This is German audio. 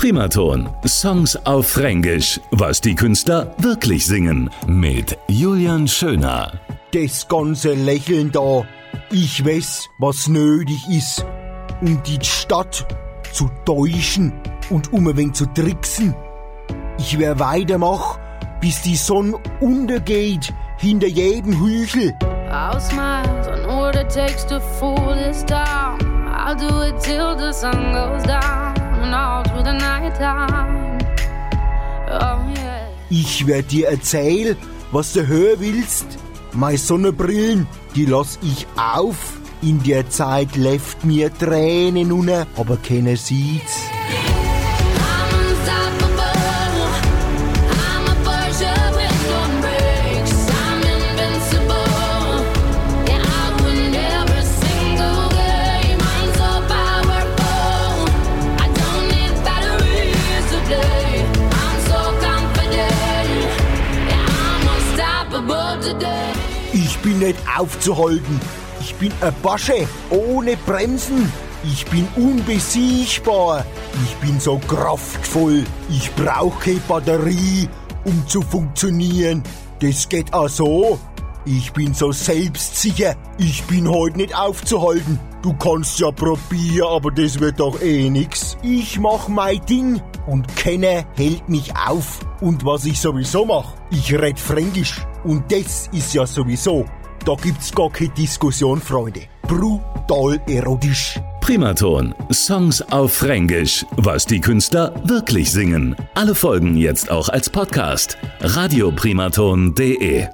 Primaton. Songs auf Fränkisch. Was die Künstler wirklich singen. Mit Julian Schöner. Das ganze Lächeln da. Ich weiß, was nötig ist, um die Stadt zu täuschen und um ein wenig zu tricksen. Ich wär weitermach, bis die Sonne untergeht hinter jedem Hügel. Smile on it takes to fool this town. I'll do it till the sun goes down Oh. Ich werd dir erzählen, was du hören willst. Meine Sonnenbrillen, die lass ich auf. In der Zeit läuft mir Tränen unter, aber keiner sieht's. Ich bin nicht aufzuhalten. Ich bin ein Basche ohne Bremsen. Ich bin unbesiegbar. Ich bin so kraftvoll. Ich brauche Batterie, um zu funktionieren. Das geht auch so. Ich bin so selbstsicher. Ich bin heute nicht aufzuhalten. Du kannst ja probieren, aber das wird doch eh nix. Ich mach mein Ding und keiner hält mich auf. Und was ich sowieso mach, ich red Fränkisch. Und das ist ja sowieso. Da gibt's gar keine Diskussion, Freunde. Brutal erotisch. Primaton. Songs auf Fränkisch. Was die Künstler wirklich singen. Alle Folgen jetzt auch als Podcast. radioprimaton.de